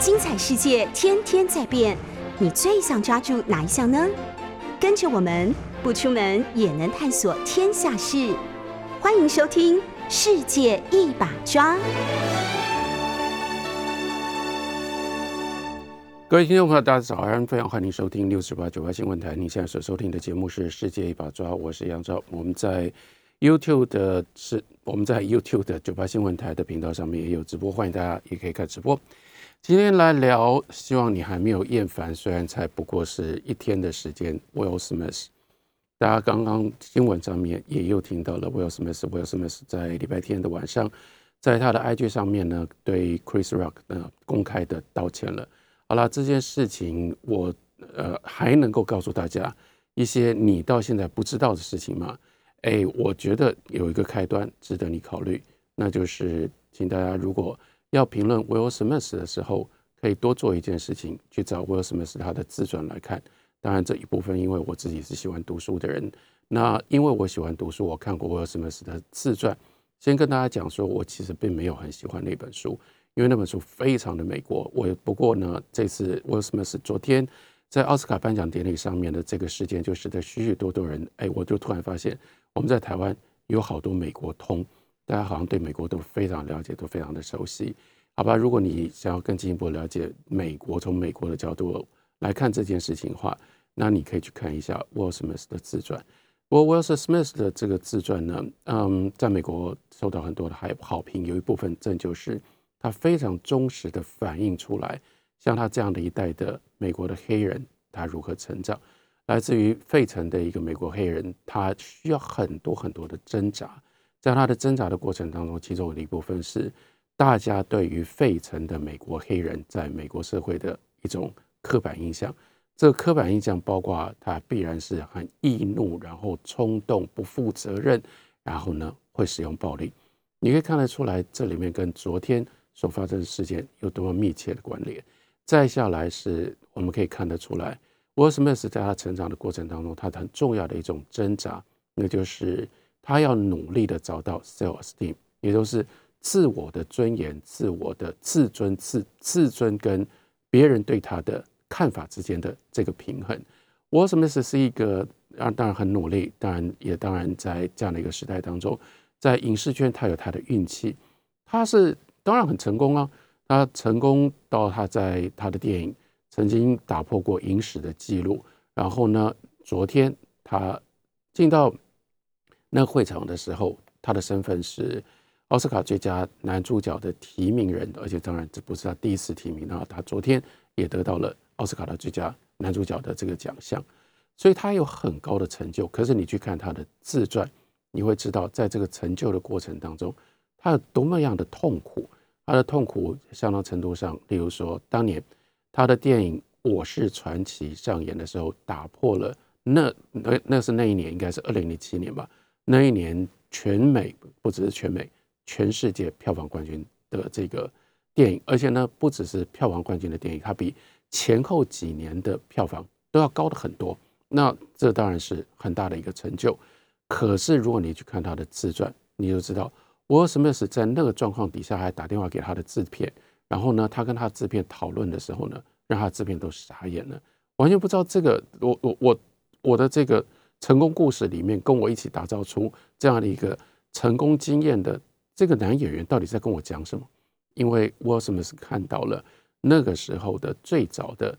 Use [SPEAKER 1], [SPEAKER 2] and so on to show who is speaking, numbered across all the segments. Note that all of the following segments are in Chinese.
[SPEAKER 1] 精彩世界天天在变，你最想抓住哪一项呢？跟着我们不出门也能探索天下事，欢迎收听《世界一把抓》。
[SPEAKER 2] 各位听众朋友，大家早安！非常欢迎收听六十八九八新闻台。你现在所收听的节目是《世界一把抓》，我是杨超。我们在 YouTube 的是我们在 YouTube 的九八新闻台的频道上面也有直播，欢迎大家也可以看直播。今天来聊，希望你还没有厌烦，虽然才不过是一天的时间。Will Smith，大家刚刚新闻上面也又听到了 Will Smith，Will Smith 在礼拜天的晚上，在他的 IG 上面呢，对 Chris Rock 呢公开的道歉了。好了，这件事情我呃还能够告诉大家一些你到现在不知道的事情吗？哎，我觉得有一个开端值得你考虑，那就是请大家如果要评论 Will Smith 的时候，可以多做一件事情，去找 Will Smith 他的自传来看。当然这一部分因为我自己是喜欢读书的人，那因为我喜欢读书，我看过 Will Smith 的自传。先跟大家讲说，我其实并没有很喜欢那本书。因为那本书非常的美国，我不过呢，这次 Will Smith 昨天在奥斯卡颁奖典礼上面的这个事件，就使得许许多多人，哎，我就突然发现，我们在台湾有好多美国通，大家好像对美国都非常了解，都非常的熟悉，好吧？如果你想要更进一步了解美国，从美国的角度来看这件事情的话，那你可以去看一下 Will Smith 的自传。不过 Will Smith 的这个自传呢，嗯，在美国受到很多的好好评，有一部分正就是。他非常忠实的反映出来，像他这样的一代的美国的黑人，他如何成长，来自于费城的一个美国黑人，他需要很多很多的挣扎，在他的挣扎的过程当中，其中有一部分是大家对于费城的美国黑人在美国社会的一种刻板印象。这个刻板印象包括他必然是很易怒，然后冲动、不负责任，然后呢会使用暴力。你可以看得出来，这里面跟昨天。所发生的事件有多么密切的关联？再下来是我们可以看得出来，沃斯 Smith 在他成长的过程当中，他很重要的一种挣扎，那就是他要努力的找到 self esteem，也就是自我的尊严、自我的自尊、自自尊跟别人对他的看法之间的这个平衡。沃斯 Smith 是一个啊，当然很努力，当然也当然在这样的一个时代当中，在影视圈他有他的运气，他是。当然很成功啊！他成功到他在他的电影曾经打破过影史的记录。然后呢，昨天他进到那会场的时候，他的身份是奥斯卡最佳男主角的提名人，而且当然这不是他第一次提名啊，他昨天也得到了奥斯卡的最佳男主角的这个奖项，所以他有很高的成就。可是你去看他的自传，你会知道，在这个成就的过程当中。他有多么样的痛苦？他的痛苦相当程度上，例如说，当年他的电影《我是传奇》上演的时候，打破了那那那是那一年，应该是二零零七年吧。那一年全美不只是全美，全世界票房冠军的这个电影，而且呢，不只是票房冠军的电影，它比前后几年的票房都要高的很多。那这当然是很大的一个成就。可是如果你去看他的自传，你就知道。沃尔·史密斯在那个状况底下还打电话给他的制片，然后呢，他跟他制片讨论的时候呢，让他制片都傻眼了，完全不知道这个我我我我的这个成功故事里面跟我一起打造出这样的一个成功经验的这个男演员到底在跟我讲什么？因为沃尔·史密斯看到了那个时候的最早的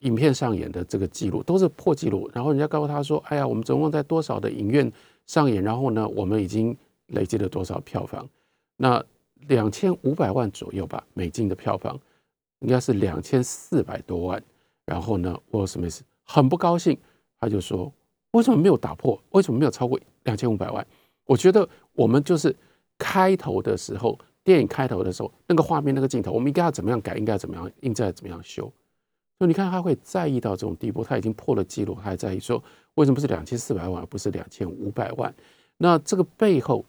[SPEAKER 2] 影片上演的这个记录都是破纪录，然后人家告诉他说：“哎呀，我们总共在多少的影院上演，然后呢，我们已经。”累积了多少票房？那两千五百万左右吧，美金的票房应该是两千四百多万。然后呢，沃斯密斯很不高兴，他就说：“为什么没有打破？为什么没有超过两千五百万？”我觉得我们就是开头的时候，电影开头的时候，那个画面、那个镜头，我们应该要怎么样改？应该怎么样？应该怎么样修？所以你看，他会在意到这种地步，他已经破了记录，他还在意说为什么是两千四百万，而不是两千五百万？那这个背后。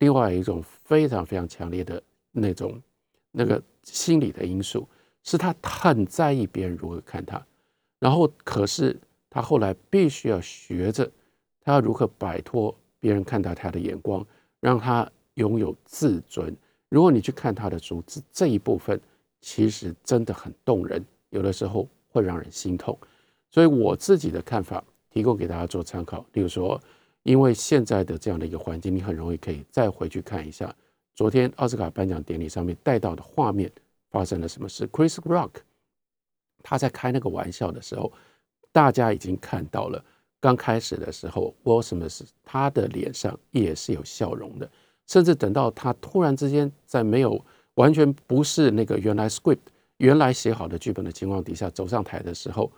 [SPEAKER 2] 另外一种非常非常强烈的那种那个心理的因素，是他很在意别人如何看他，然后可是他后来必须要学着他要如何摆脱别人看待他的眼光，让他拥有自尊。如果你去看他的书，这这一部分其实真的很动人，有的时候会让人心痛。所以我自己的看法提供给大家做参考。例如说，因为现在的这样的一个环境，你很容易可以再回去看一下昨天奥斯卡颁奖典礼上面带到的画面发生了什么事。Chris Rock 他在开那个玩笑的时候，大家已经看到了。刚开始的时候，Will Smith 他的脸上也是有笑容的，甚至等到他突然之间在没有完全不是那个原来 script 原来写好的剧本的情况底下走上台的时候，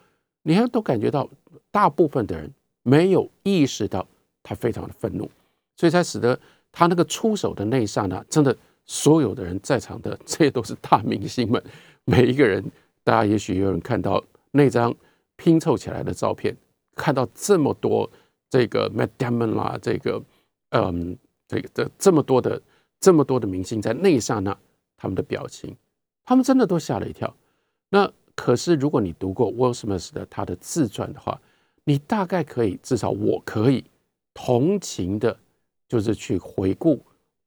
[SPEAKER 2] 你还都感觉到大部分的人没有意识到他非常的愤怒，所以才使得他那个出手的那一刹那，真的所有的人在场的这些都是大明星们，每一个人，大家也许有人看到那张拼凑起来的照片。看到这么多这个 Matt Damon 啦，这个嗯，这个这这么多的这么多的明星在那一刹那他们的表情，他们真的都吓了一跳。那可是如果你读过 Will Smith 的他的自传的话，你大概可以至少我可以同情的，就是去回顾，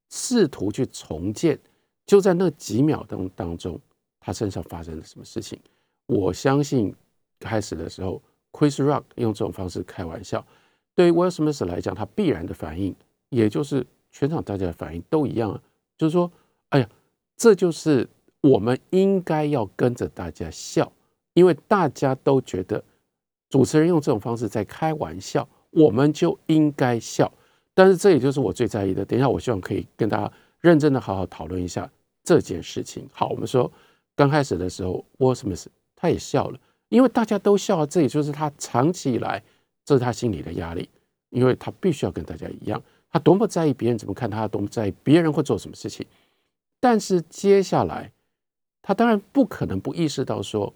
[SPEAKER 2] 试图去重建，就在那几秒钟当中，他身上发生了什么事情。我相信开始的时候。Chris Rock 用这种方式开玩笑，对于 Will Smith 来讲，他必然的反应，也就是全场大家的反应都一样啊，就是说，哎呀，这就是我们应该要跟着大家笑，因为大家都觉得主持人用这种方式在开玩笑，我们就应该笑。但是这也就是我最在意的。等一下，我希望可以跟大家认真的好好讨论一下这件事情。好，我们说刚开始的时候，Will Smith 他也笑了。因为大家都笑，这也就是他长期以来，这是他心里的压力。因为他必须要跟大家一样，他多么在意别人怎么看他，多么在意别人会做什么事情。但是接下来，他当然不可能不意识到说，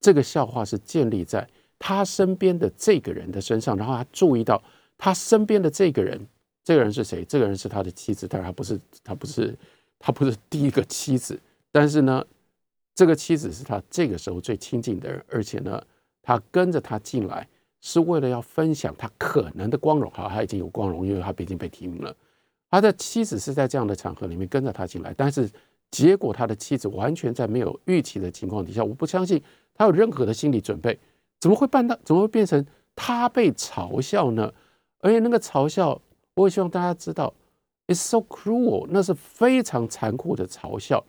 [SPEAKER 2] 这个笑话是建立在他身边的这个人的身上。然后他注意到他身边的这个人，这个人是谁？这个人是他的妻子，当然他不是，他不是，他不是第一个妻子。但是呢？这个妻子是他这个时候最亲近的人，而且呢，他跟着他进来是为了要分享他可能的光荣。好，他已经有光荣，因为他毕竟被提名了。他的妻子是在这样的场合里面跟着他进来，但是结果他的妻子完全在没有预期的情况底下，我不相信他有任何的心理准备，怎么会办到？怎么会变成他被嘲笑呢？而且那个嘲笑，我也希望大家知道，it's so cruel，那是非常残酷的嘲笑，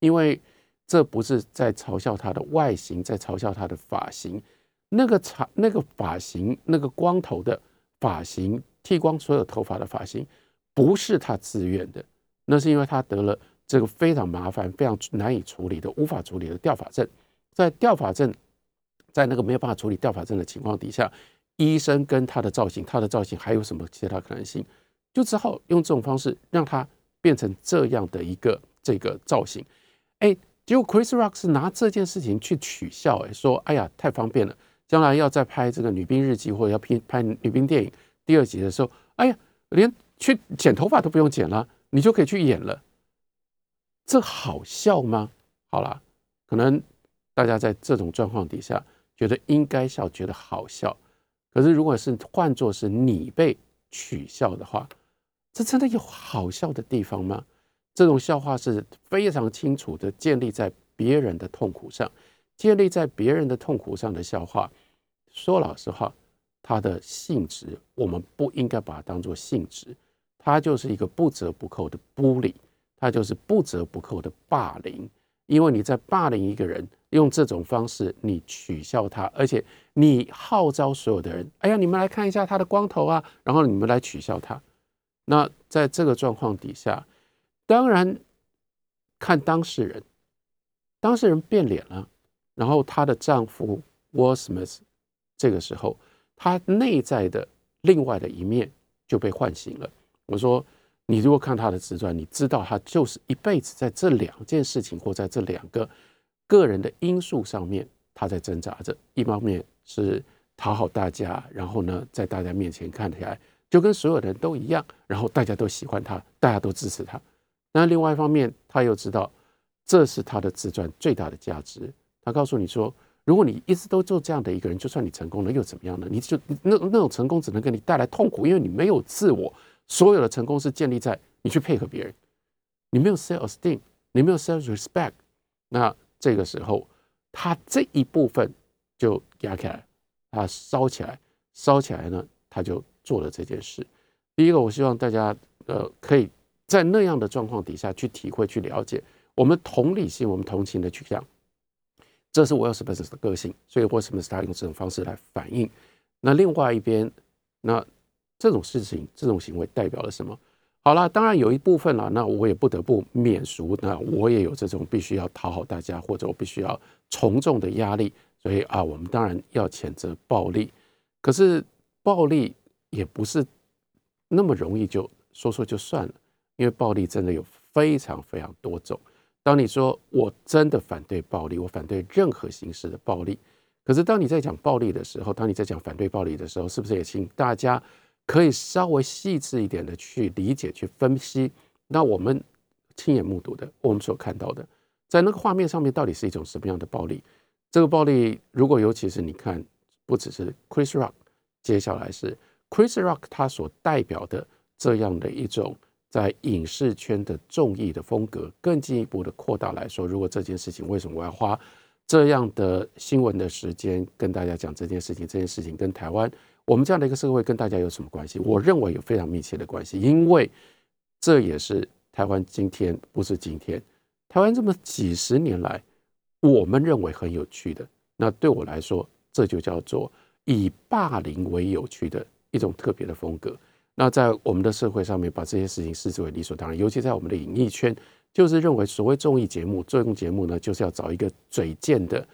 [SPEAKER 2] 因为。这不是在嘲笑他的外形，在嘲笑他的发型。那个长、那个发型、那个光头的发型，剃光所有头发的发型，不是他自愿的。那是因为他得了这个非常麻烦、非常难以处理的、无法处理的掉发症。在掉发症，在那个没有办法处理掉发症的情况底下，医生跟他的造型、他的造型还有什么其他可能性，就只好用这种方式让他变成这样的一个这个造型。哎。结果 Chris Rock 是拿这件事情去取笑，哎，说哎呀太方便了，将来要再拍这个女兵日记或者要拍拍女兵电影第二集的时候，哎呀，连去剪头发都不用剪了，你就可以去演了，这好笑吗？好了，可能大家在这种状况底下觉得应该笑，觉得好笑，可是如果是换作是你被取笑的话，这真的有好笑的地方吗？这种笑话是非常清楚的建立在别人的痛苦上，建立在别人的痛苦上的笑话。说老实话，它的性质我们不应该把它当做性质，它就是一个不折不扣的孤立，它就是不折不扣的霸凌。因为你在霸凌一个人，用这种方式你取笑他，而且你号召所有的人，哎呀，你们来看一下他的光头啊，然后你们来取笑他。那在这个状况底下。当然，看当事人，当事人变脸了，然后她的丈夫 Will Smith 这个时候，他内在的另外的一面就被唤醒了。我说，你如果看他的自传，你知道他就是一辈子在这两件事情或在这两个个人的因素上面，他在挣扎着。一方面是讨好大家，然后呢，在大家面前看起来就跟所有人都一样，然后大家都喜欢他，大家都支持他。那另外一方面，他又知道这是他的自传最大的价值。他告诉你说，如果你一直都做这样的一个人，就算你成功了又怎么样呢？你就那那种成功只能给你带来痛苦，因为你没有自我。所有的成功是建立在你去配合别人，你没有 self esteem，你没有 self respect。那这个时候，他这一部分就压起来，他烧起来，烧起来呢，他就做了这件事。第一个，我希望大家呃，可以在那样的状况底下去体会、去了解我们同理心、我们同情的取向。这是我要什么的个性，所以为什么是他用这种方式来反应？那另外一边，那这种事情、这种行为代表了什么？好了，当然有一部分了，那我也不得不免俗。那我也有这种必须要讨好大家，或者我必须要从众的压力。所以啊，我们当然要谴责暴力。可是暴力也不是那么容易就说说就算了，因为暴力真的有非常非常多种。当你说我真的反对暴力，我反对任何形式的暴力。可是当你在讲暴力的时候，当你在讲反对暴力的时候，是不是也请大家？可以稍微细致一点的去理解、去分析，那我们亲眼目睹的，我们所看到的，在那个画面上面到底是一种什么样的暴力？这个暴力，如果尤其是你看，不只是 Chris Rock，接下来是 Chris Rock 他所代表的这样的一种在影视圈的众议的风格，更进一步的扩大来说，如果这件事情为什么我要花这样的新闻的时间跟大家讲这件事情？这件事情跟台湾。我们这样的一个社会跟大家有什么关系？我认为有非常密切的关系，因为这也是台湾今天不是今天，台湾这么几十年来，我们认为很有趣的。那对我来说，这就叫做以霸凌为有趣的一种特别的风格。那在我们的社会上面，把这些事情视之为理所当然，尤其在我们的演艺圈，就是认为所谓综艺节目、综艺节目呢，就是要找一个嘴贱的。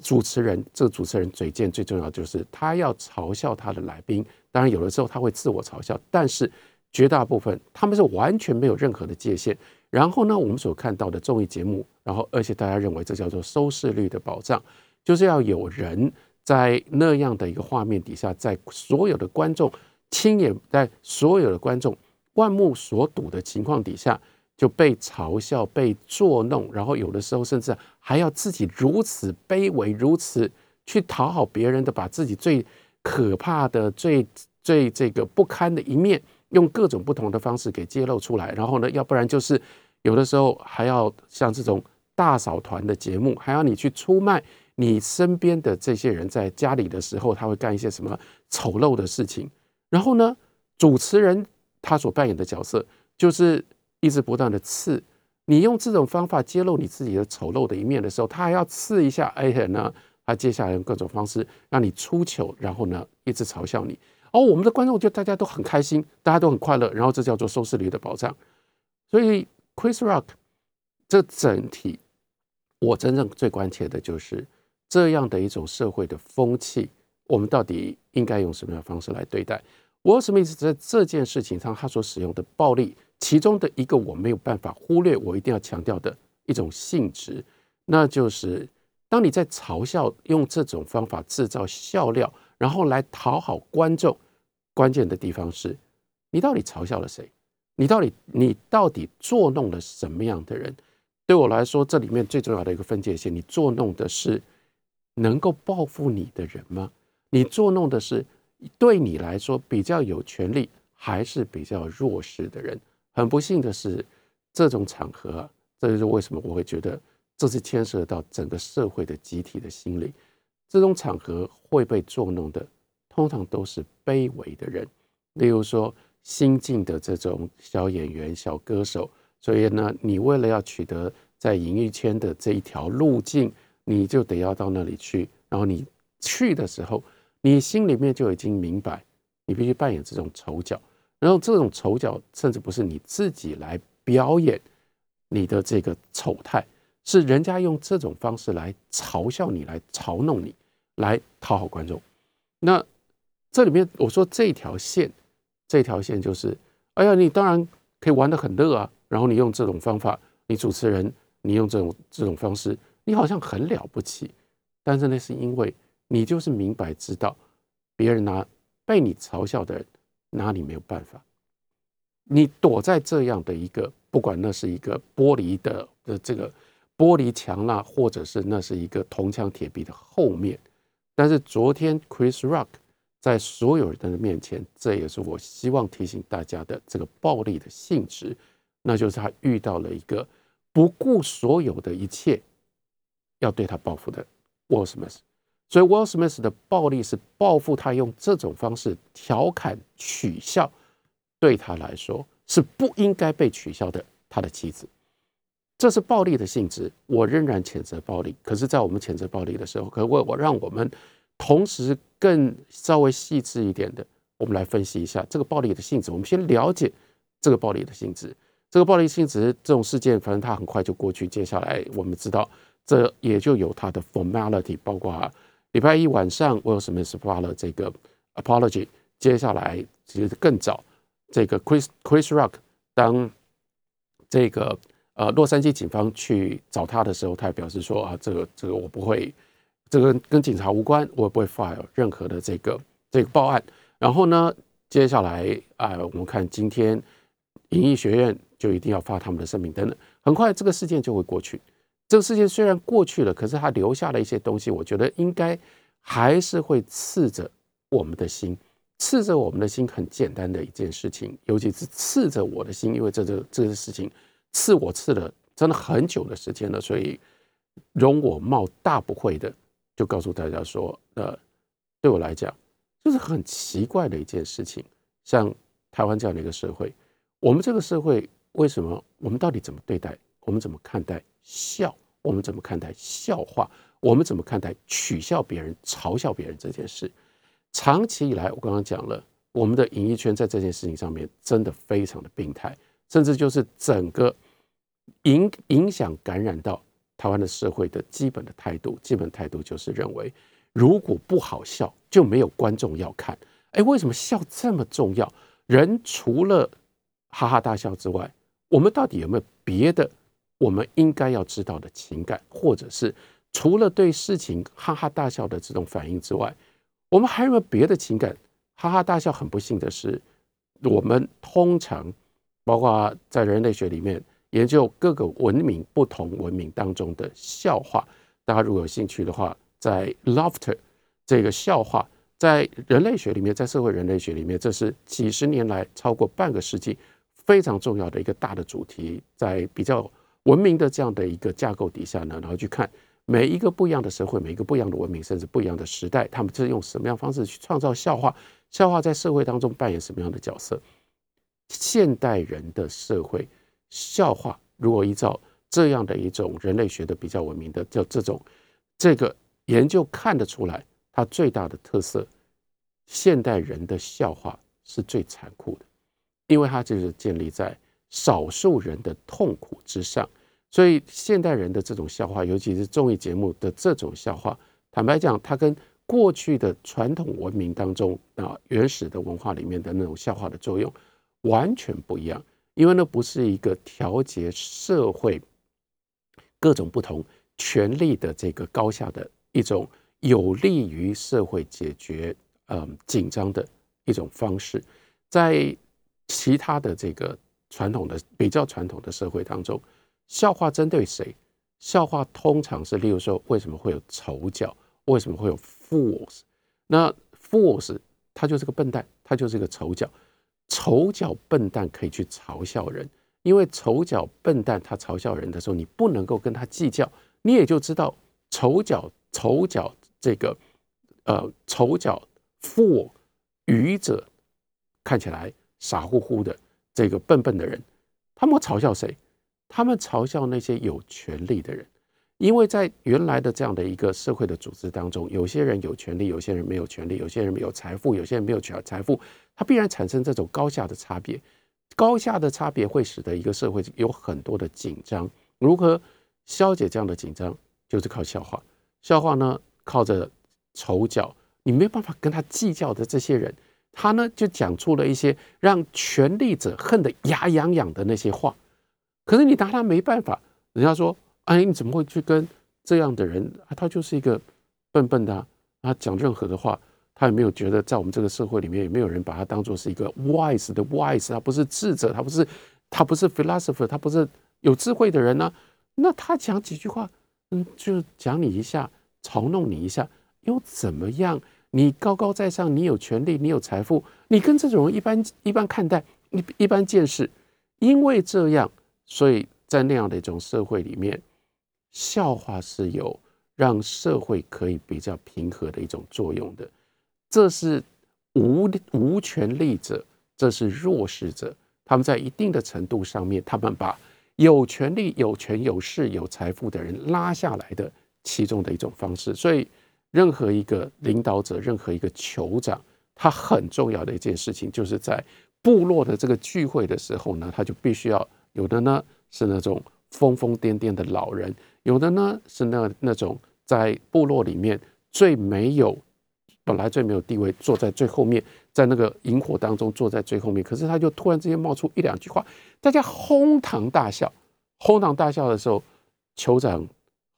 [SPEAKER 2] 主持人，这个主持人嘴贱，最重要就是他要嘲笑他的来宾。当然，有的时候他会自我嘲笑，但是绝大部分他们是完全没有任何的界限。然后呢，我们所看到的综艺节目，然后而且大家认为这叫做收视率的保障，就是要有人在那样的一个画面底下，在所有的观众亲眼在所有的观众万目所睹的情况底下。就被嘲笑、被捉弄，然后有的时候甚至还要自己如此卑微、如此去讨好别人的，把自己最可怕的、最最这个不堪的一面，用各种不同的方式给揭露出来。然后呢，要不然就是有的时候还要像这种大嫂团的节目，还要你去出卖你身边的这些人，在家里的时候他会干一些什么丑陋的事情。然后呢，主持人他所扮演的角色就是。一直不断的刺，你用这种方法揭露你自己的丑陋的一面的时候，他还要刺一下，哎呢，他接下来用各种方式让你出糗，然后呢，一直嘲笑你。哦，我们的观众就大家都很开心，大家都很快乐，然后这叫做收视率的保障。所以，Chris Rock 这整体，我真正最关切的就是这样的一种社会的风气，我们到底应该用什么样的方式来对待？我什么意思？在这件事情上，他所使用的暴力。其中的一个我没有办法忽略，我一定要强调的一种性质，那就是当你在嘲笑用这种方法制造笑料，然后来讨好观众，关键的地方是，你到底嘲笑了谁？你到底你到底作弄了什么样的人？对我来说，这里面最重要的一个分界线，你作弄的是能够报复你的人吗？你作弄的是对你来说比较有权利，还是比较弱势的人？很不幸的是，这种场合啊，这就是为什么我会觉得这是牵涉到整个社会的集体的心理。这种场合会被作弄的，通常都是卑微的人，例如说新进的这种小演员、小歌手。所以呢，你为了要取得在演艺圈的这一条路径，你就得要到那里去。然后你去的时候，你心里面就已经明白，你必须扮演这种丑角。然后这种丑角甚至不是你自己来表演你的这个丑态，是人家用这种方式来嘲笑你、来嘲弄你、来讨好观众。那这里面我说这条线，这条线就是，哎呀，你当然可以玩得很乐啊。然后你用这种方法，你主持人，你用这种这种方式，你好像很了不起。但是那是因为你就是明白知道，别人拿被你嘲笑的人。拿你没有办法？你躲在这样的一个，不管那是一个玻璃的的这个玻璃墙啦，或者是那是一个铜墙铁壁的后面。但是昨天 Chris Rock 在所有人的面前，这也是我希望提醒大家的这个暴力的性质，那就是他遇到了一个不顾所有的一切，要对他报复的 Will Smith。所以 Will Smith 的暴力是报复他用这种方式调侃取笑，对他来说是不应该被取笑的他的妻子。这是暴力的性质，我仍然谴责暴力。可是，在我们谴责暴力的时候，可为我让我们同时更稍微细致一点的，我们来分析一下这个暴力的性质。我们先了解这个暴力的性质。这个暴力性质这种事件，反正它很快就过去。接下来我们知道，这也就有它的 formality，包括礼拜一晚上我有什么是发了这个 apology。接下来其实更早，这个 Chris Chris Rock 当这个。呃，洛杉矶警方去找他的时候，他也表示说啊，这个这个我不会，这个跟警察无关，我也不会 file 任何的这个这个报案。然后呢，接下来啊，我们看今天影艺学院就一定要发他们的声明等等。很快这个事件就会过去。这个事件虽然过去了，可是它留下了一些东西，我觉得应该还是会刺着我们的心，刺着我们的心。很简单的一件事情，尤其是刺着我的心，因为这这这个事情。刺我刺了真的很久的时间了，所以容我冒大不讳的就告诉大家说，呃，对我来讲就是很奇怪的一件事情。像台湾这样的一个社会，我们这个社会为什么？我们到底怎么对待？我们怎么看待笑？我们怎么看待笑话？我们怎么看待取笑别人、嘲笑别人这件事？长期以来，我刚刚讲了，我们的演艺圈在这件事情上面真的非常的病态。甚至就是整个影影响感染到台湾的社会的基本的态度，基本态度就是认为，如果不好笑，就没有观众要看。哎，为什么笑这么重要？人除了哈哈大笑之外，我们到底有没有别的我们应该要知道的情感，或者是除了对事情哈哈大笑的这种反应之外，我们还有没有别的情感？哈哈大笑，很不幸的是，我们通常。包括在人类学里面研究各个文明不同文明当中的笑话，大家如果有兴趣的话，在 laughter 这个笑话，在人类学里面，在社会人类学里面，这是几十年来超过半个世纪非常重要的一个大的主题。在比较文明的这样的一个架构底下呢，然后去看每一个不一样的社会，每一个不一样的文明，甚至不一样的时代，他们是用什么样方式去创造笑话？笑话在社会当中扮演什么样的角色？现代人的社会笑话，如果依照这样的一种人类学的比较文明的叫这种这个研究看得出来，它最大的特色，现代人的笑话是最残酷的，因为它就是建立在少数人的痛苦之上，所以现代人的这种笑话，尤其是综艺节目的这种笑话，坦白讲，它跟过去的传统文明当中啊原始的文化里面的那种笑话的作用。完全不一样，因为那不是一个调节社会各种不同权力的这个高下的一种有利于社会解决嗯紧张的一种方式。在其他的这个传统的比较传统的社会当中，笑话针对谁？笑话通常是，例如说，为什么会有丑角？为什么会有 fools？那 fools 他就是个笨蛋，他就是个丑角。丑角笨蛋可以去嘲笑人，因为丑角笨蛋他嘲笑人的时候，你不能够跟他计较，你也就知道丑角丑角这个呃丑角 fool 愚者看起来傻乎乎的这个笨笨的人，他们嘲笑谁？他们嘲笑那些有权利的人。因为在原来的这样的一个社会的组织当中，有些人有权利，有些人没有权利，有些人有财富，有些人没有权财富，它必然产生这种高下的差别。高下的差别会使得一个社会有很多的紧张。如何消解这样的紧张，就是靠笑话。笑话呢，靠着丑角，你没有办法跟他计较的这些人，他呢就讲出了一些让权力者恨得牙痒痒的那些话。可是你拿他没办法，人家说。哎，你怎么会去跟这样的人？他就是一个笨笨的，他讲任何的话，他也没有觉得在我们这个社会里面，也没有人把他当做是一个 wise 的 wise，他不是智者，他不是他不是 philosopher，他不是有智慧的人呢。那他讲几句话，嗯，就讲你一下，嘲弄你一下，又怎么样？你高高在上，你有权利，你有财富，你跟这种人一般一般看待，一一般见识，因为这样，所以在那样的一种社会里面。笑话是有让社会可以比较平和的一种作用的。这是无无权力者，这是弱势者，他们在一定的程度上面，他们把有权利、有权有势、有财富的人拉下来的其中的一种方式。所以，任何一个领导者，任何一个酋长，他很重要的一件事情，就是在部落的这个聚会的时候呢，他就必须要有的呢是那种疯疯癫癫的老人，有的呢是那那种在部落里面最没有。本来最没有地位，坐在最后面，在那个萤火当中坐在最后面。可是他就突然之间冒出一两句话，大家哄堂大笑。哄堂大笑的时候，酋长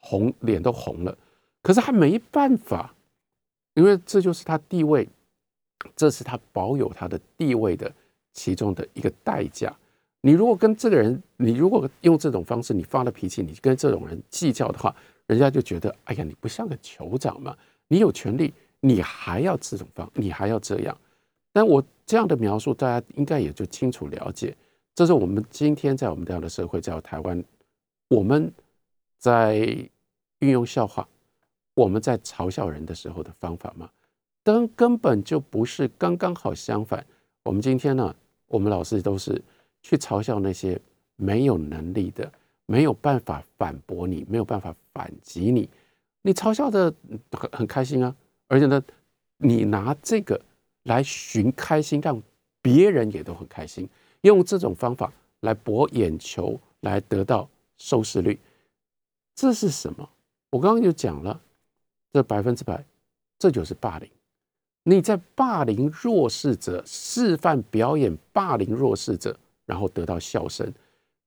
[SPEAKER 2] 红脸都红了。可是他没办法，因为这就是他地位，这是他保有他的地位的其中的一个代价。你如果跟这个人，你如果用这种方式，你发了脾气，你跟这种人计较的话，人家就觉得，哎呀，你不像个酋长嘛，你有权利。你还要这种方，你还要这样，但我这样的描述，大家应该也就清楚了解。这是我们今天在我们这样的社会，在台湾，我们在运用笑话，我们在嘲笑人的时候的方法吗？根根本就不是，刚刚好相反。我们今天呢，我们老师都是去嘲笑那些没有能力的，没有办法反驳你，没有办法反击你，你嘲笑的很很开心啊。而且呢，你拿这个来寻开心，让别人也都很开心，用这种方法来博眼球，来得到收视率，这是什么？我刚刚就讲了，这百分之百，这就是霸凌。你在霸凌弱势者，示范表演霸凌弱势者，然后得到笑声，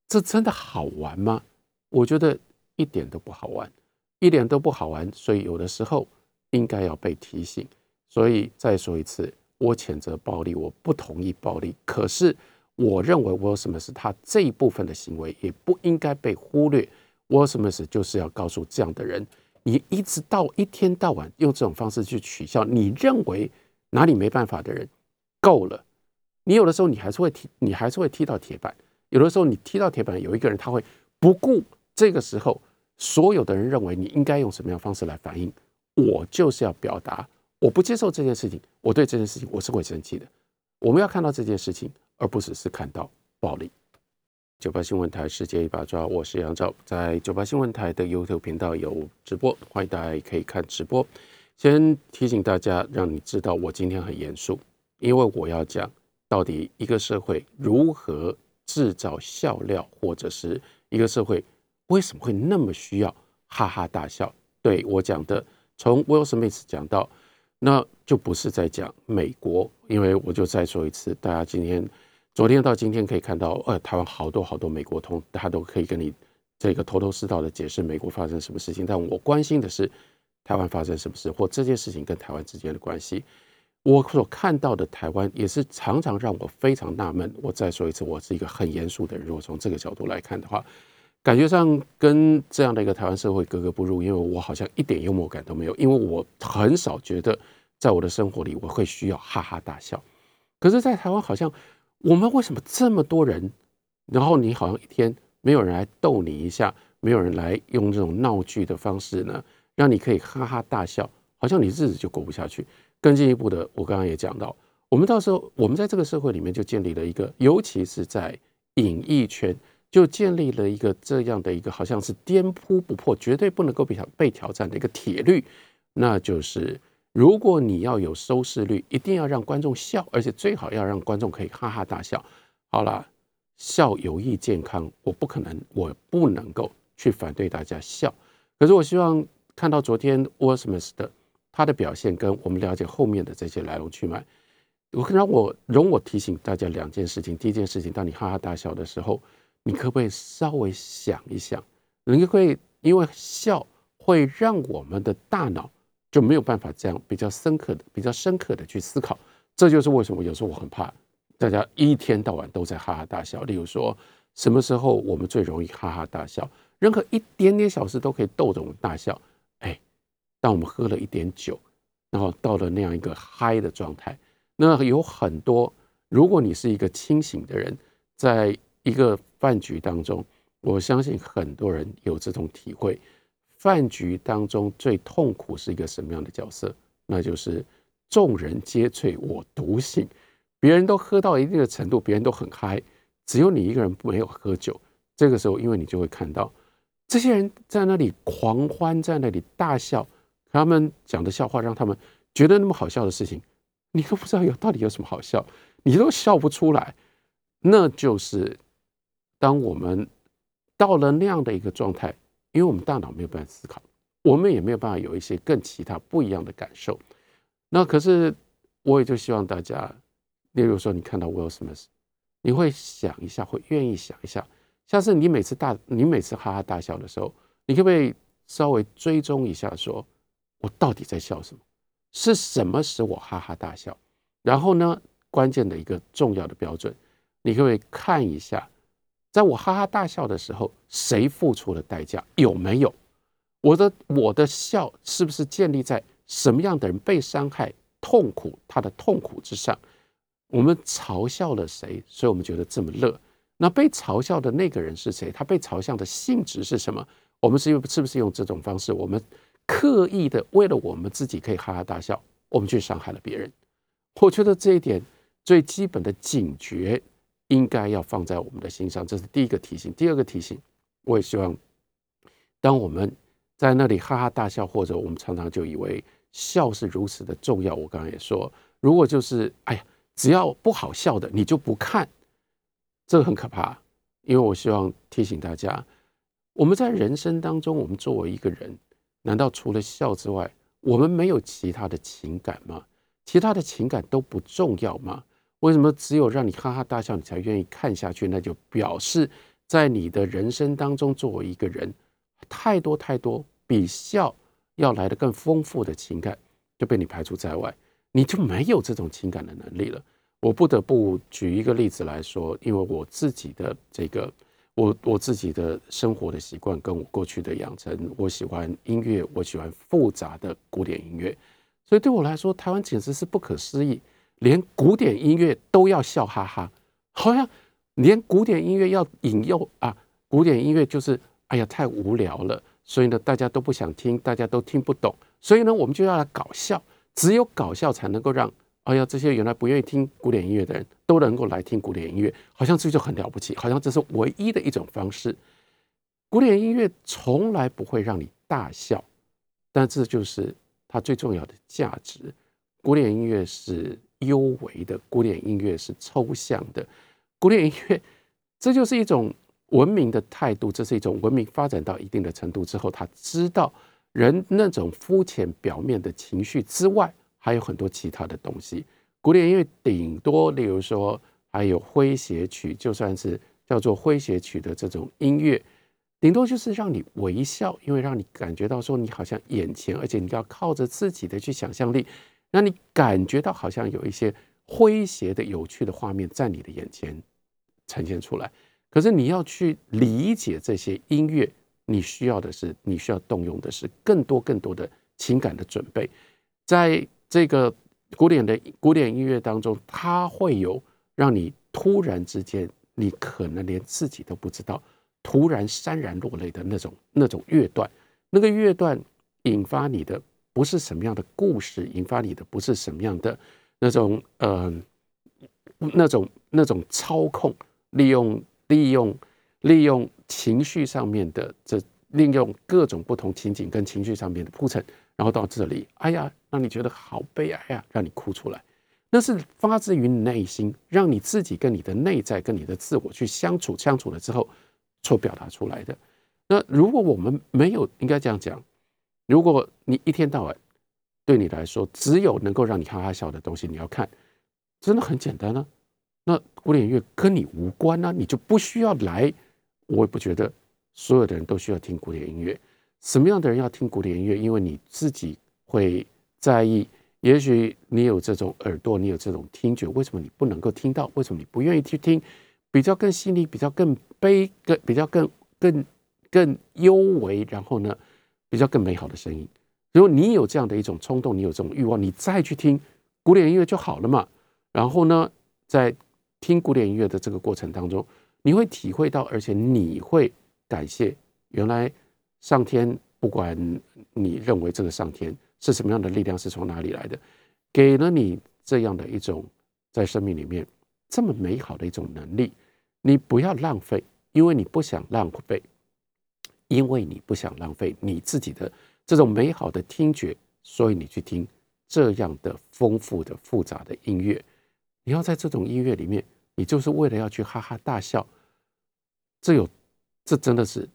[SPEAKER 2] 这真的好玩吗？我觉得一点都不好玩，一点都不好玩。所以有的时候。应该要被提醒，所以再说一次，我谴责暴力，我不同意暴力。可是我认为，我有什么事，他这一部分的行为也不应该被忽略。我有什么事，就是要告诉这样的人，你一直到一天到晚用这种方式去取笑你认为哪里没办法的人，够了。你有的时候你还是会踢，你还是会踢到铁板。有的时候你踢到铁板，有一个人他会不顾这个时候所有的人认为你应该用什么样方式来反应。我就是要表达，我不接受这件事情，我对这件事情我是会生气的。我们要看到这件事情，而不只是看到暴力。九八新闻台世界一把抓，我是杨照，在九八新闻台的 YouTube 频道有直播，欢迎大家可以看直播。先提醒大家，让你知道我今天很严肃，因为我要讲到底一个社会如何制造笑料，或者是一个社会为什么会那么需要哈哈大笑。对我讲的。从 Will Smith 讲到，那就不是在讲美国，因为我就再说一次，大家今天、昨天到今天可以看到，呃，台湾好多好多美国通，他都可以跟你这个头头是道的解释美国发生什么事情。但我关心的是台湾发生什么事，或这件事情跟台湾之间的关系。我所看到的台湾也是常常让我非常纳闷。我再说一次，我是一个很严肃的人。如果从这个角度来看的话。感觉上跟这样的一个台湾社会格格不入，因为我好像一点幽默感都没有，因为我很少觉得在我的生活里我会需要哈哈大笑。可是，在台湾好像我们为什么这么多人，然后你好像一天没有人来逗你一下，没有人来用这种闹剧的方式呢，让你可以哈哈大笑，好像你日子就过不下去。更进一步的，我刚刚也讲到，我们到时候我们在这个社会里面就建立了一个，尤其是在演艺圈。就建立了一个这样的一个，好像是颠扑不破、绝对不能够被挑被挑战的一个铁律，那就是如果你要有收视率，一定要让观众笑，而且最好要让观众可以哈哈大笑。好了，笑有益健康，我不可能，我不能够去反对大家笑。可是我希望看到昨天 Will Smith 的他的表现，跟我们了解后面的这些来龙去脉。我可让我容我提醒大家两件事情。第一件事情，当你哈哈大笑的时候。你可不可以稍微想一想？你会因为笑会让我们的大脑就没有办法这样比较深刻的、比较深刻的去思考。这就是为什么有时候我很怕大家一天到晚都在哈哈大笑。例如说，什么时候我们最容易哈哈大笑？任何一点点小事都可以逗着我们大笑。哎，当我们喝了一点酒，然后到了那样一个嗨的状态，那有很多。如果你是一个清醒的人，在一个饭局当中，我相信很多人有这种体会。饭局当中最痛苦是一个什么样的角色？那就是众人皆醉我独醒，别人都喝到一定的程度，别人都很嗨，只有你一个人没有喝酒。这个时候，因为你就会看到这些人在那里狂欢，在那里大笑，他们讲的笑话让他们觉得那么好笑的事情，你都不知道有到底有什么好笑，你都笑不出来。那就是当我们到了那样的一个状态，因为我们大脑没有办法思考，我们也没有办法有一些更其他不一样的感受。那可是我也就希望大家，例如说你看到 Will Smith，你会想一下，会愿意想一下。像是你每次大，你每次哈哈大笑的时候，你可不可以稍微追踪一下，说我到底在笑什么？是什么使我哈哈大笑？然后呢，关键的一个重要的标准，你可不可以看一下，在我哈哈大笑的时候，谁付出了代价？有没有？我的我的笑是不是建立在什么样的人被伤害、痛苦他的痛苦之上？我们嘲笑了谁？所以我们觉得这么乐。那被嘲笑的那个人是谁？他被嘲笑的性质是什么？我们是用是不是用这种方式？我们刻意的为了我们自己可以哈哈大笑，我们去伤害了别人。我觉得这一点最基本的警觉应该要放在我们的心上，这是第一个提醒。第二个提醒，我也希望，当我们在那里哈哈大笑，或者我们常常就以为笑是如此的重要。我刚刚也说，如果就是哎呀，只要不好笑的，你就不看。这个很可怕，因为我希望提醒大家，我们在人生当中，我们作为一个人，难道除了笑之外，我们没有其他的情感吗？其他的情感都不重要吗？为什么只有让你哈哈大笑，你才愿意看下去？那就表示在你的人生当中，作为一个人，太多太多比笑要来的更丰富的情感就被你排除在外，你就没有这种情感的能力了。我不得不举一个例子来说，因为我自己的这个，我我自己的生活的习惯跟我过去的养成，我喜欢音乐，我喜欢复杂的古典音乐，所以对我来说，台湾简直是不可思议，连古典音乐都要笑哈哈，好像连古典音乐要引诱啊，古典音乐就是哎呀太无聊了，所以呢大家都不想听，大家都听不懂，所以呢我们就要来搞笑，只有搞笑才能够让。哎呀，这些原来不愿意听古典音乐的人都能够来听古典音乐，好像这就很了不起，好像这是唯一的一种方式。古典音乐从来不会让你大笑，但这就是它最重要的价值。古典音乐是幽微的，古典音乐是抽象的，古典音乐这就是一种文明的态度，这是一种文明发展到一定的程度之后，他知道人那种肤浅表面的情绪之外。还有很多其他的东西，古典音乐顶多，例如说还有诙谐曲，就算是叫做诙谐曲的这种音乐，顶多就是让你微笑，因为让你感觉到说你好像眼前，而且你要靠着自己的去想象力，让你感觉到好像有一些诙谐的、有趣的画面在你的眼前呈现出来。可是你要去理解这些音乐，你需要的是，你需要动用的是更多更多的情感的准备，在。这个古典的古典音乐当中，它会有让你突然之间，你可能连自己都不知道，突然潸然落泪的那种那种乐段。那个乐段引发你的不是什么样的故事，引发你的不是什么样的那种呃那种那种操控，利用利用利用情绪上面的这利用各种不同情景跟情绪上面的铺陈。然后到这里，哎呀，让你觉得好悲哀呀，让你哭出来，那是发自于内心，让你自己跟你的内在、跟你的自我去相处，相处了之后所表达出来的。那如果我们没有，应该这样讲，如果你一天到晚对你来说只有能够让你哈哈笑的东西，你要看，真的很简单啊。那古典音乐跟你无关啊，你就不需要来。我也不觉得所有的人都需要听古典音乐。什么样的人要听古典音乐？因为你自己会在意，也许你有这种耳朵，你有这种听觉，为什么你不能够听到？为什么你不愿意去听比较更细腻、比较更悲、更比较更更更幽微，然后呢，比较更美好的声音？如果你有这样的一种冲动，你有这种欲望，你再去听古典音乐就好了嘛。然后呢，在听古典音乐的这个过程当中，你会体会到，而且你会感谢原来。上天不管你认为这个上天是什么样的力量，是从哪里来的，给了你这样的一种在生命里面这么美好的一种能力，你不要浪费，因为你不想浪费，因为你不想浪费你自己的这种美好的听觉，所以你去听这样的丰富的复杂的音乐。你要在这种音乐里面，你就是为了要去哈哈大笑，这有这真的是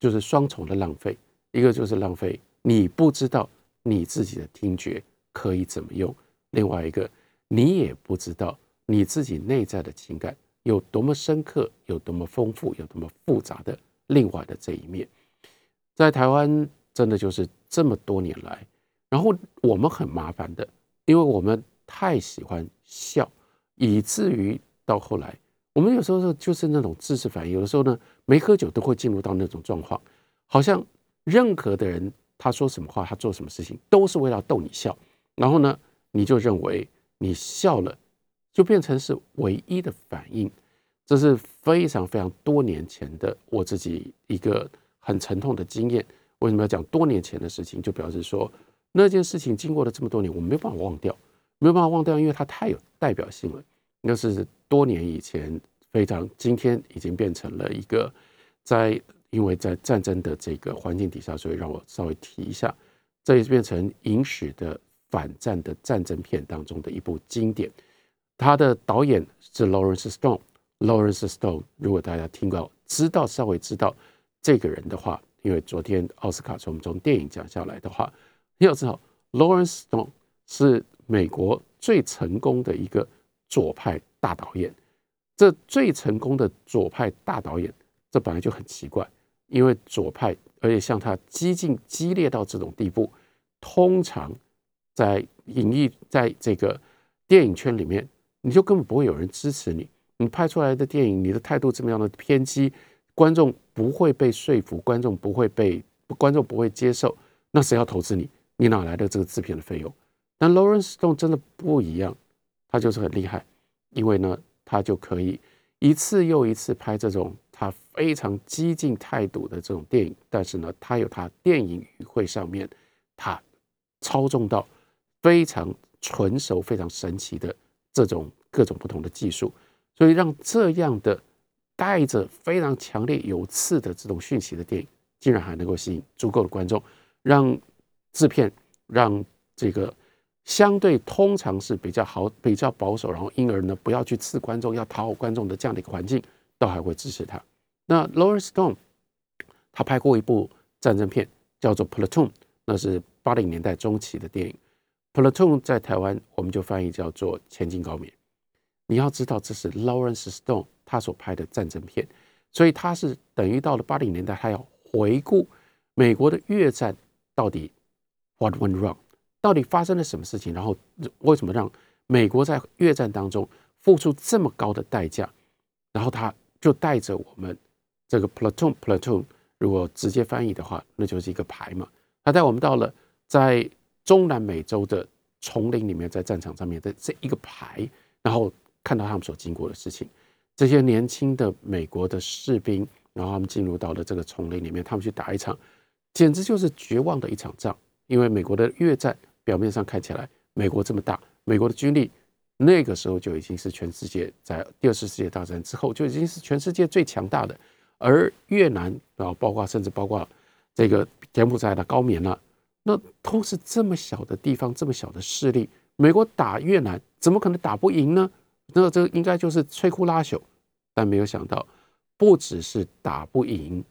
[SPEAKER 2] 就是双重的浪费。一个就是浪费，你不知道你自己的听觉可以怎么用；另外一个，你也不知道你自己内在的情感有多么深刻、有多么丰富、有多么复杂的另外的这一面。在台湾，真的就是这么多年来，然后我们很麻烦的，因为我们太喜欢笑，以至于到后来，我们有时候就是那种知识反应，有的时候呢，没喝酒都会进入到那种状况，好像。任何的人，他说什么话，他做什么事情，都是为了逗你笑。然后呢，你就认为你笑了，就变成是唯一的反应。这是非常非常多年前的我自己一个很沉痛的经验。为什么要讲多年前的事情？就表示说那件事情经过了这么多年，我没办法忘掉，没有办法忘掉，因为它太有代表性了。那是多年以前，非常今天已经变成了一个在。因为在战争的这个环境底下，所以让我稍微提一下，这也变成影史的反战的战争片当中的一部经典。他的导演是 Lawrence Stone。Lawrence Stone，如果大家听到、知道、稍微知道这个人的话，因为昨天奥斯卡从从电影讲下来的话，要知道 Lawrence Stone 是美国最成功的一个左派大导演。这最成功的左派大导演，这本来就很奇怪。因为左派，而且像他激进激烈到这种地步，通常在影艺在这个电影圈里面，你就根本不会有人支持你。你拍出来的电影，你的态度这么样的偏激，观众不会被说服，观众不会被观众不会接受，那谁要投资你？你哪来的这个制片的费用？但 Lawrence Stone 真的不一样，他就是很厉害，因为呢，他就可以一次又一次拍这种。他非常激进态度的这种电影，但是呢，他有他电影语汇上面，他操纵到非常纯熟、非常神奇的这种各种不同的技术，所以让这样的带着非常强烈有刺的这种讯息的电影，竟然还能够吸引足够的观众，让制片让这个相对通常是比较好、比较保守，然后因而呢不要去刺观众、要讨好观众的这样的一个环境，都还会支持他。那 Lawrence Stone，他拍过一部战争片，叫做《Platoon》，那是八零年代中期的电影。《Platoon》在台湾我们就翻译叫做《前进高棉》。你要知道，这是 Lawrence Stone 他所拍的战争片，所以他是等于到了八零年代，他要回顾美国的越战到底 What went wrong，到底发生了什么事情，然后为什么让美国在越战当中付出这么高的代价，然后他就带着我们。这个 platoon platoon 如果直接翻译的话，那就是一个排嘛。他带我们到了在中南美洲的丛林里面，在战场上面的这一个排，然后看到他们所经过的事情。这些年轻的美国的士兵，然后他们进入到了这个丛林里面，他们去打一场，简直就是绝望的一场仗。因为美国的越战表面上看起来，美国这么大，美国的军力那个时候就已经是全世界在第二次世界大战之后就已经是全世界最强大的。而越南然后，包括甚至包括这个柬埔寨的高棉了，那都是这么小的地方，这么小的势力，美国打越南怎么可能打不赢呢？那这应该就是摧枯拉朽。但没有想到，不只是打不赢，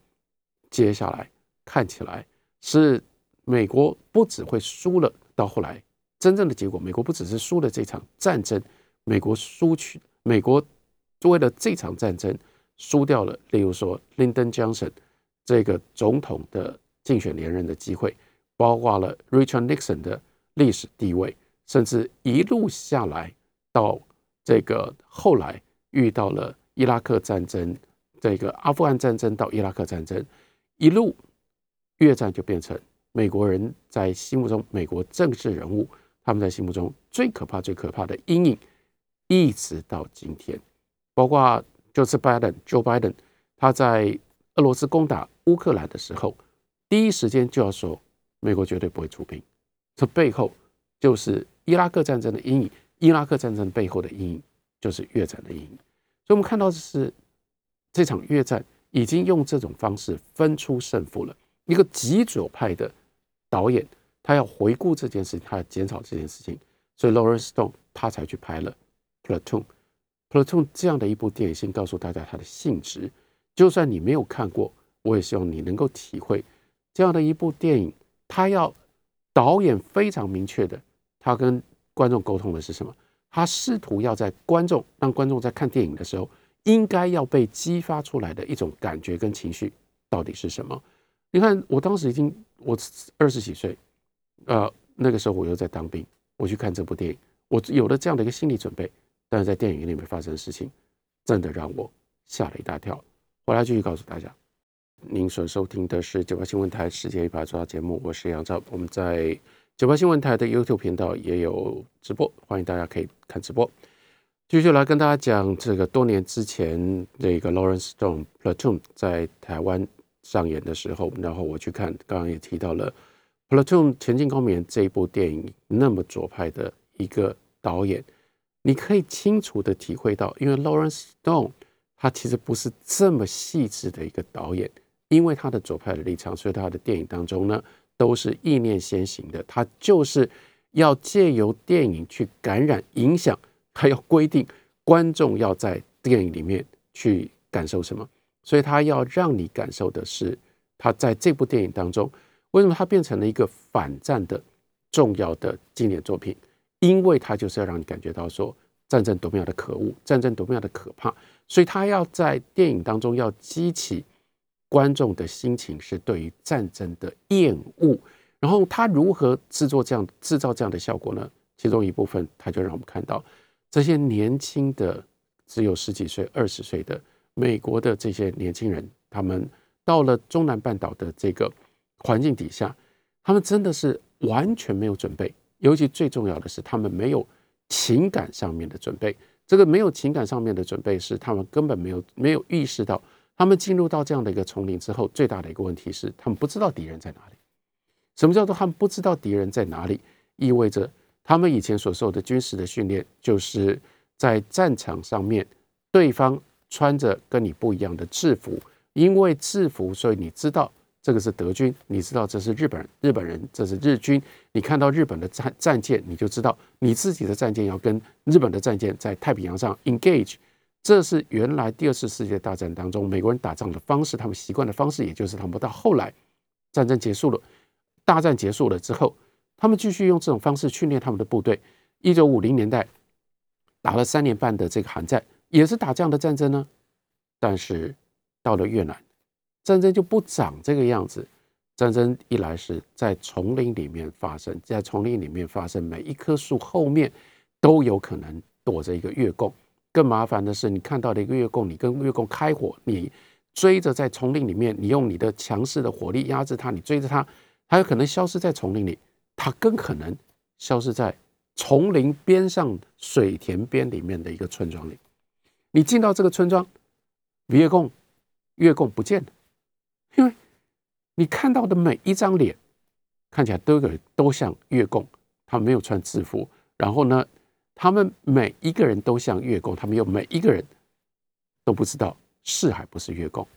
[SPEAKER 2] 接下来看起来是美国不只会输了。到后来，真正的结果，美国不只是输了这场战争，美国输去，美国为了这场战争。输掉了，例如说林登·江森这个总统的竞选连任的机会，包括了 Richard Nixon 的历史地位，甚至一路下来到这个后来遇到了伊拉克战争，这个阿富汗战争到伊拉克战争，一路越战就变成美国人在心目中，美国政治人物他们在心目中最可怕、最可怕的阴影，一直到今天，包括。就是拜登，Joe Biden，他在俄罗斯攻打乌克兰的时候，第一时间就要说美国绝对不会出兵，这背后就是伊拉克战争的阴影。伊拉克战争背后的阴影就是越战的阴影。所以，我们看到的是这场越战已经用这种方式分出胜负了。一个极左派的导演，他要回顾这件事情，他要检讨这件事情，所以 Lawrence Stone 他才去拍了《Platoon》。《Platoon》这样的一部电影，先告诉大家它的性质。就算你没有看过，我也希望你能够体会这样的一部电影。他要导演非常明确的，他跟观众沟通的是什么？他试图要在观众让观众在看电影的时候，应该要被激发出来的一种感觉跟情绪到底是什么？你看，我当时已经我二十几岁，呃，那个时候我又在当兵，我去看这部电影，我有了这样的一个心理准备，但是在电影里面发生的事情，真的让我吓了一大跳。我来继续告诉大家，您所收听的是九八新闻台世界一把抓节目，我是杨照。我们在九八新闻台的 YouTube 频道也有直播，欢迎大家可以看直播。继续来跟大家讲这个多年之前这个 Lawrence Stone Platoon 在台湾上演的时候，然后我去看，刚刚也提到了 Platoon 前进高棉这一部电影，那么左派的一个导演，你可以清楚的体会到，因为 Lawrence Stone。他其实不是这么细致的一个导演，因为他的左派的立场，所以他的电影当中呢都是意念先行的。他就是要借由电影去感染、影响，还要规定观众要在电影里面去感受什么。所以他要让你感受的是，他在这部电影当中，为什么他变成了一个反战的重要的经典作品？因为他就是要让你感觉到说，战争多么样的可恶，战争多么样的可怕。所以他要在电影当中要激起观众的心情，是对于战争的厌恶。然后他如何制作这样制造这样的效果呢？其中一部分，他就让我们看到这些年轻的只有十几岁、二十岁的美国的这些年轻人，他们到了中南半岛的这个环境底下，他们真的是完全没有准备。尤其最重要的是，他们没有情感上面的准备。这个没有情感上面的准备，是他们根本没有没有意识到，他们进入到这样的一个丛林之后，最大的一个问题是，他们不知道敌人在哪里。什么叫做他们不知道敌人在哪里？意味着他们以前所受的军事的训练，就是在战场上面，对方穿着跟你不一样的制服，因为制服，所以你知道。这个是德军，你知道这是日本人，日本人这是日军。你看到日本的战战舰，你就知道你自己的战舰要跟日本的战舰在太平洋上 engage。这是原来第二次世界大战当中美国人打仗的方式，他们习惯的方式，也就是他们到后来战争结束了，大战结束了之后，他们继续用这种方式训练他们的部队。一九五零年代打了三年半的这个韩战，也是打这样的战争呢。但是到了越南。战争就不长这个样子。战争一来是在丛林里面发生，在丛林里面发生，每一棵树后面都有可能躲着一个越共。更麻烦的是，你看到的一个越共，你跟越共开火，你追着在丛林里面，你用你的强势的火力压制它，你追着它，它有可能消失在丛林里，它更可能消失在丛林边上水田边里面的一个村庄里。你进到这个村庄，越共越共不见了。因为你看到的每一张脸，看起来都有都像越共，他没有穿制服。然后呢，他们每一个人都像越共，他们又每一个人都不知道是还不是越共。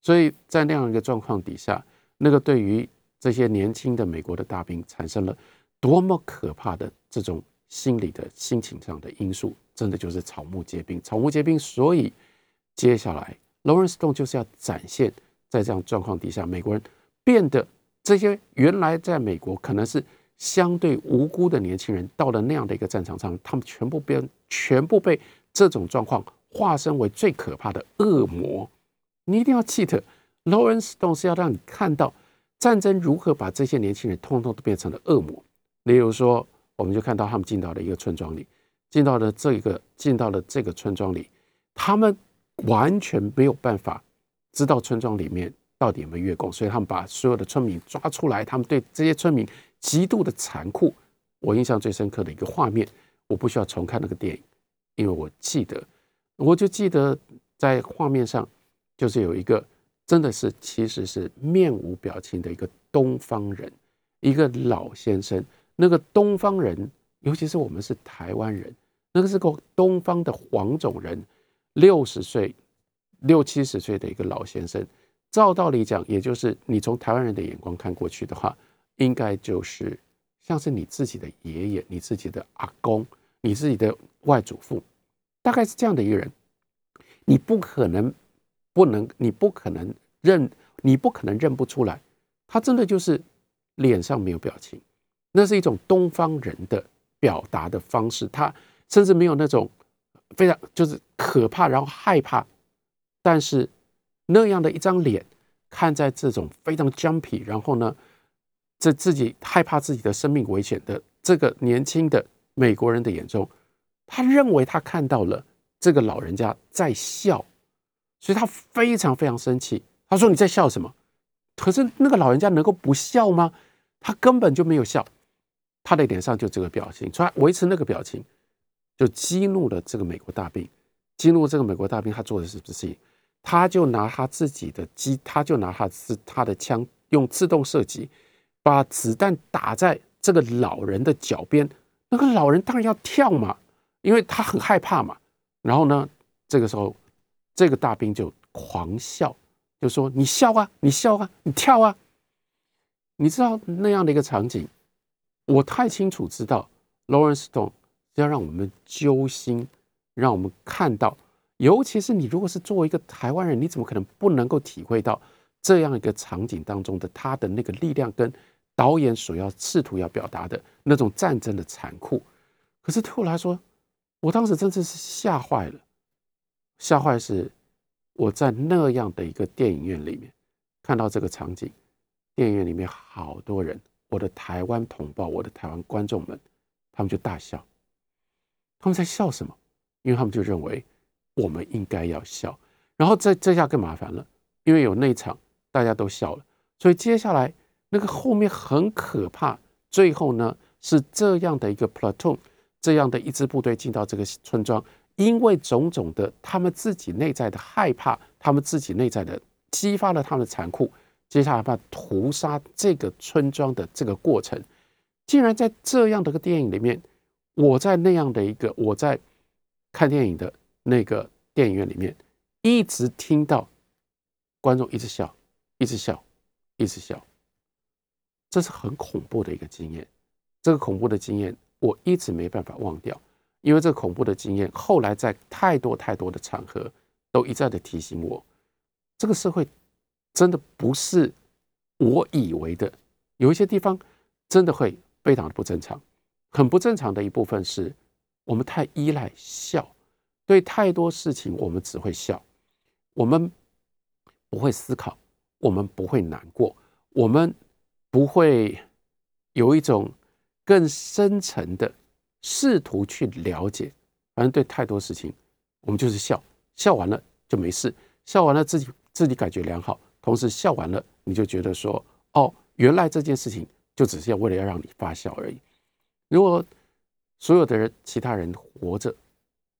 [SPEAKER 2] 所以在那样一个状况底下，那个对于这些年轻的美国的大兵产生了多么可怕的这种心理的心情上的因素，真的就是草木皆兵，草木皆兵。所以接下来，Lawrence Stone 就是要展现。在这样状况底下，美国人变得这些原来在美国可能是相对无辜的年轻人，到了那样的一个战场上，他们全部被全部被这种状况化身为最可怕的恶魔。你一定要记得，Lawrence Stone 是要让你看到战争如何把这些年轻人通通都变成了恶魔。例如说，我们就看到他们进到了一个村庄里，进到了这个进到了这个村庄里，他们完全没有办法。知道村庄里面到底有没有越共，所以他们把所有的村民抓出来。他们对这些村民极度的残酷。我印象最深刻的一个画面，我不需要重看那个电影，因为我记得，我就记得在画面上就是有一个真的是其实是面无表情的一个东方人，一个老先生。那个东方人，尤其是我们是台湾人，那个是个东方的黄种人，六十岁、六七十岁的一个老先生。照道理讲，也就是你从台湾人的眼光看过去的话，应该就是像是你自己的爷爷、你自己的阿公、你自己的外祖父，大概是这样的一个人。你不可能不能，你不可能认，你不可能认不出来，他真的就是脸上没有表情，那是一种东方人的表达的方式。他甚至没有那种非常就是可怕，然后害怕，但是。那样的一张脸，看在这种非常 jumpy，然后呢，这自己害怕自己的生命危险的这个年轻的美国人的眼中，他认为他看到了这个老人家在笑，所以他非常非常生气。他说：“你在笑什么？”可是那个老人家能够不笑吗？他根本就没有笑，他的脸上就这个表情，所以维持那个表情，就激怒了这个美国大兵。激怒这个美国大兵，他做的是不是？他就拿他自己的机，他就拿他自他的枪，用自动射击，把子弹打在这个老人的脚边。那个老人当然要跳嘛，因为他很害怕嘛。然后呢，这个时候，这个大兵就狂笑，就说：“你笑啊，你笑啊，你跳啊！”你知道那样的一个场景，我太清楚知道，Lawrence Stone 要让我们揪心，让我们看到。尤其是你，如果是作为一个台湾人，你怎么可能不能够体会到这样一个场景当中的他的那个力量，跟导演所要试图要表达的那种战争的残酷？可是对我来说，我当时真的是吓坏了，吓坏是我在那样的一个电影院里面看到这个场景，电影院里面好多人，我的台湾同胞，我的台湾观众们，他们就大笑，他们在笑什么？因为他们就认为。我们应该要笑，然后这这下更麻烦了，因为有内场，大家都笑了，所以接下来那个后面很可怕。最后呢，是这样的一个 platoon，这样的一支部队进到这个村庄，因为种种的他们自己内在的害怕，他们自己内在的激发了他们的残酷，接下来把屠杀这个村庄的这个过程，竟然在这样的一个电影里面，我在那样的一个我在看电影的。那个电影院里面，一直听到观众一直笑，一直笑，一直笑，这是很恐怖的一个经验。这个恐怖的经验，我一直没办法忘掉，因为这个恐怖的经验，后来在太多太多的场合都一再的提醒我，这个社会真的不是我以为的，有一些地方真的会非常的不正常。很不正常的一部分是我们太依赖笑。对太多事情，我们只会笑，我们不会思考，我们不会难过，我们不会有一种更深层的试图去了解。反正对太多事情，我们就是笑笑完了就没事，笑完了自己自己感觉良好，同时笑完了你就觉得说，哦，原来这件事情就只是要为了要让你发笑而已。如果所有的人其他人活着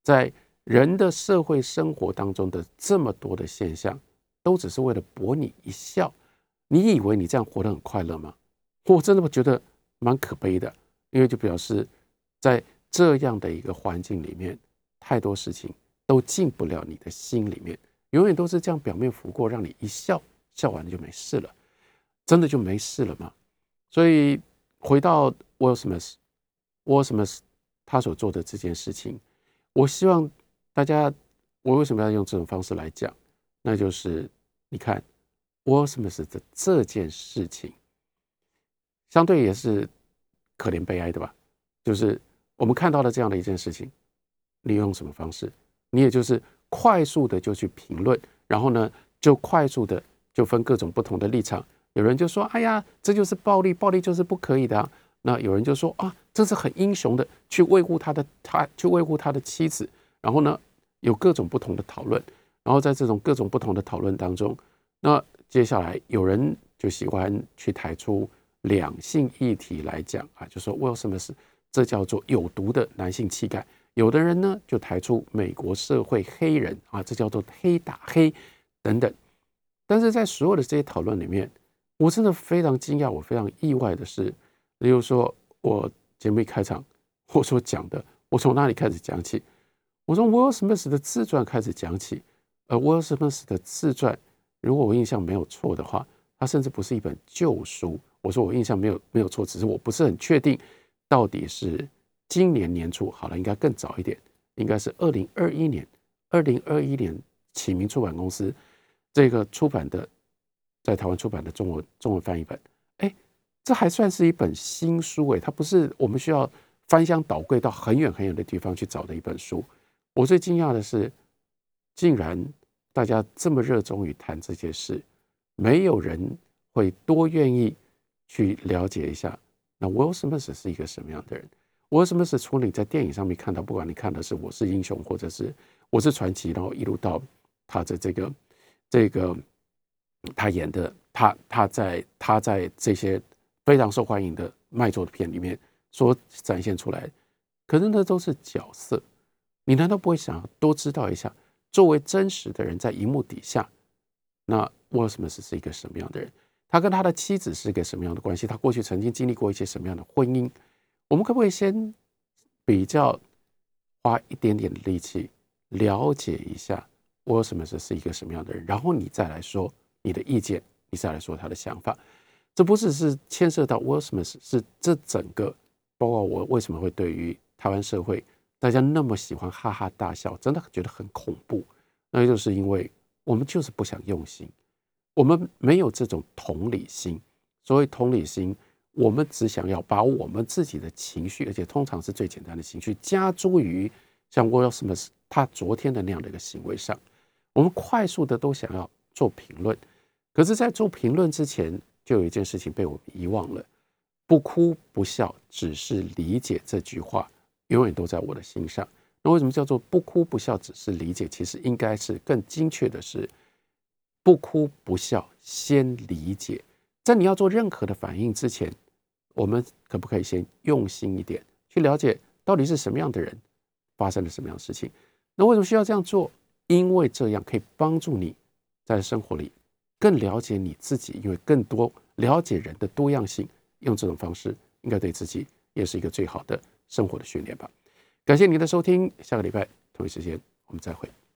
[SPEAKER 2] 在。人的社会生活当中的这么多的现象，都只是为了博你一笑。你以为你这样活得很快乐吗？我真的觉得蛮可悲的，因为就表示在这样的一个环境里面，太多事情都进不了你的心里面，永远都是这样表面浮过，让你一笑，笑完了就没事了，真的就没事了吗？所以回到 Will Smith，Will Smith 他所做的这件事情，我希望。大家，我为什么要用这种方式来讲？那就是你看，Will Smith 的这件事情，相对也是可怜悲哀的吧？就是我们看到了这样的一件事情，你用什么方式？你也就是快速的就去评论，然后呢，就快速的就分各种不同的立场。有人就说：“哎呀，这就是暴力，暴力就是不可以的。”那有人就说：“啊，这是很英雄的，去维护他的他，去维护他的妻子。”然后呢，有各种不同的讨论，然后在这种各种不同的讨论当中，那接下来有人就喜欢去抬出两性议题来讲啊，就说为什么是这叫做有毒的男性气概？有的人呢就抬出美国社会黑人啊，这叫做黑打黑等等。但是在所有的这些讨论里面，我真的非常惊讶，我非常意外的是，例如说我节目一开场我所讲的，我从哪里开始讲起？我从 Will Smith 的自传开始讲起。而 Will Smith 的自传，如果我印象没有错的话，它甚至不是一本旧书。我说我印象没有没有错，只是我不是很确定到底是今年年初好了，应该更早一点，应该是二零二一年，二零二一年启明出版公司这个出版的，在台湾出版的中文中文翻译本。哎，这还算是一本新书哎，它不是我们需要翻箱倒柜到很远很远的地方去找的一本书。我最惊讶的是，竟然大家这么热衷于谈这些事，没有人会多愿意。去了解一下，那 Will Smith 是一个什么样的人？Will Smith 除了你在电影上面看到，不管你看的是《我是英雄》或者是《我是传奇》，然后一路到他的这个这个他演的他他在他在这些非常受欢迎的卖座的片里面所展现出来，可是那都是角色。你难道不会想多知道一下，作为真实的人在荧幕底下，那 Will Smith 是一个什么样的人？他跟他的妻子是一个什么样的关系？他过去曾经经历过一些什么样的婚姻？我们可不可以先比较花一点点的力气了解一下 Will Smith 是一个什么样的人？然后你再来说你的意见，你再来说他的想法。这不只是牵涉到 Will Smith，是这整个包括我为什么会对于台湾社会大家那么喜欢哈哈大笑，真的觉得很恐怖。那就是因为我们就是不想用心。我们没有这种同理心，所谓同理心，我们只想要把我们自己的情绪，而且通常是最简单的情绪，加诸于像 Will Smith 他昨天的那样的一个行为上。我们快速的都想要做评论，可是，在做评论之前，就有一件事情被我们遗忘了：不哭不笑，只是理解。这句话永远都在我的心上。那为什么叫做不哭不笑，只是理解？其实应该是更精确的是。不哭不笑，先理解。在你要做任何的反应之前，我们可不可以先用心一点，去了解到底是什么样的人发生了什么样的事情？那为什么需要这样做？因为这样可以帮助你在生活里更了解你自己，因为更多了解人的多样性。用这种方式，应该对自己也是一个最好的生活的训练吧。感谢您的收听，下个礼拜同一时间我们再会。